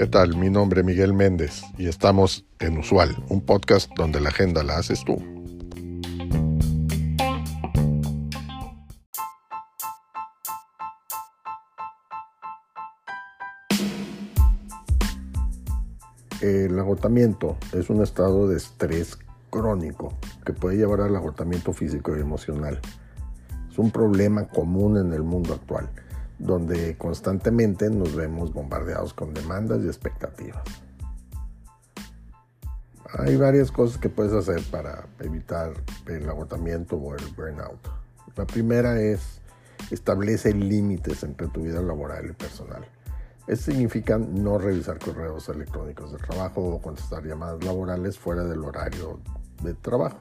¿Qué tal? Mi nombre es Miguel Méndez y estamos en Usual, un podcast donde la agenda la haces tú. El agotamiento es un estado de estrés crónico que puede llevar al agotamiento físico y emocional. Es un problema común en el mundo actual, donde constantemente nos vemos bombardeados con demandas y expectativas. Hay varias cosas que puedes hacer para evitar el agotamiento o el burnout. La primera es establece límites entre tu vida laboral y personal. Esto significa no revisar correos electrónicos de trabajo o contestar llamadas laborales fuera del horario de trabajo.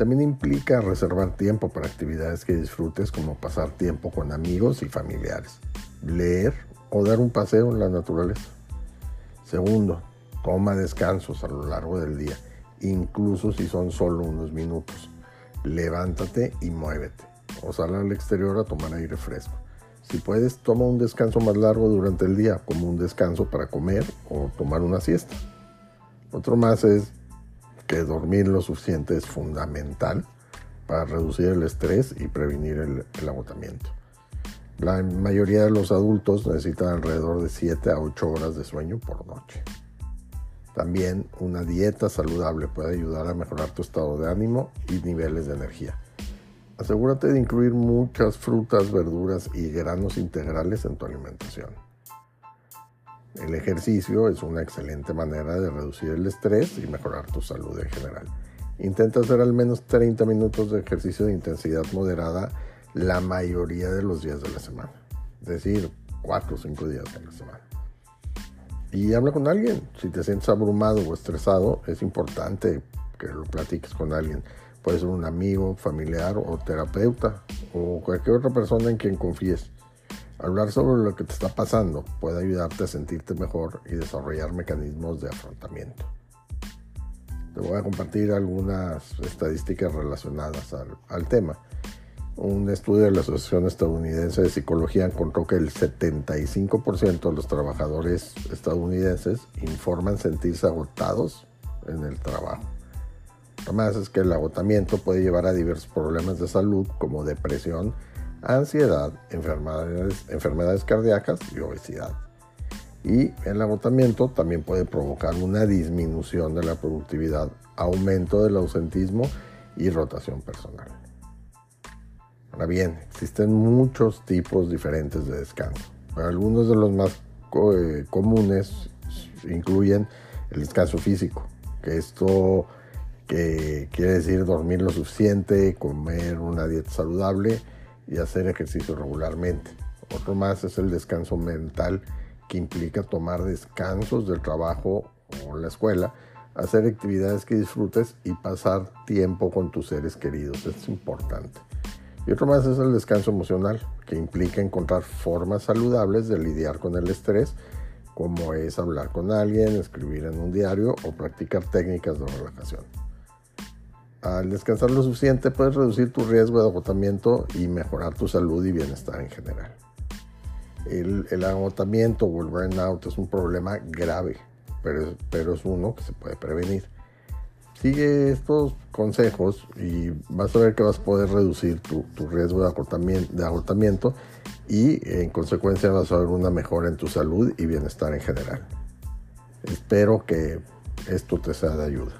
También implica reservar tiempo para actividades que disfrutes como pasar tiempo con amigos y familiares, leer o dar un paseo en la naturaleza. Segundo, toma descansos a lo largo del día, incluso si son solo unos minutos. Levántate y muévete o sal al exterior a tomar aire fresco. Si puedes, toma un descanso más largo durante el día, como un descanso para comer o tomar una siesta. Otro más es que dormir lo suficiente es fundamental para reducir el estrés y prevenir el, agotamiento. La mayoría de los adultos necesitan alrededor de 7 a 8 horas de sueño por noche. También una dieta saludable puede ayudar a mejorar tu estado de ánimo y niveles de energía. Asegúrate de incluir muchas frutas, verduras y granos integrales en tu alimentación. El ejercicio es una excelente manera de reducir el estrés y mejorar tu salud en general. Intenta hacer al menos 30 minutos de ejercicio de intensidad moderada la mayoría de los días de la semana. Es decir, 4 o 5 días de la semana. Y habla con alguien. Si te sientes abrumado o estresado, es importante que lo platiques con alguien. Puede ser un amigo, familiar o terapeuta o cualquier otra persona en quien confíes. Hablar sobre lo que te está pasando puede ayudarte a sentirte mejor y desarrollar mecanismos de afrontamiento. Te voy a compartir algunas estadísticas relacionadas al, tema. Un estudio de la Asociación Estadounidense de Psicología encontró que el 75% de los trabajadores estadounidenses informan sentirse agotados en el trabajo. Además es que el agotamiento puede llevar a diversos problemas de salud como depresión, ansiedad, enfermedades, enfermedades cardíacas y obesidad. Y el agotamiento también puede provocar una disminución de la productividad, aumento del ausentismo y rotación personal. Ahora bien, existen muchos tipos diferentes de descanso. Algunos de los más eh, comunes incluyen el descanso físico, que esto que quiere decir dormir lo suficiente, comer una dieta saludable y hacer ejercicio regularmente. Otro más es el descanso mental, que implica tomar descansos del trabajo o la escuela, hacer actividades que disfrutes y pasar tiempo con tus seres queridos. es importante. Y otro más es el descanso emocional, que implica encontrar formas saludables de lidiar con el estrés, como es hablar con alguien, escribir en un diario o practicar técnicas de relajación. Al descansar lo suficiente puedes reducir tu riesgo de agotamiento y mejorar tu salud y bienestar en general. El, agotamiento o el burnout es un problema grave, pero, pero es uno que se puede prevenir. Sigue estos consejos y vas a ver que vas a poder reducir tu, tu riesgo de agotamiento, de agotamiento y en consecuencia vas a ver una mejora en tu salud y bienestar en general. Espero que esto te sea de ayuda.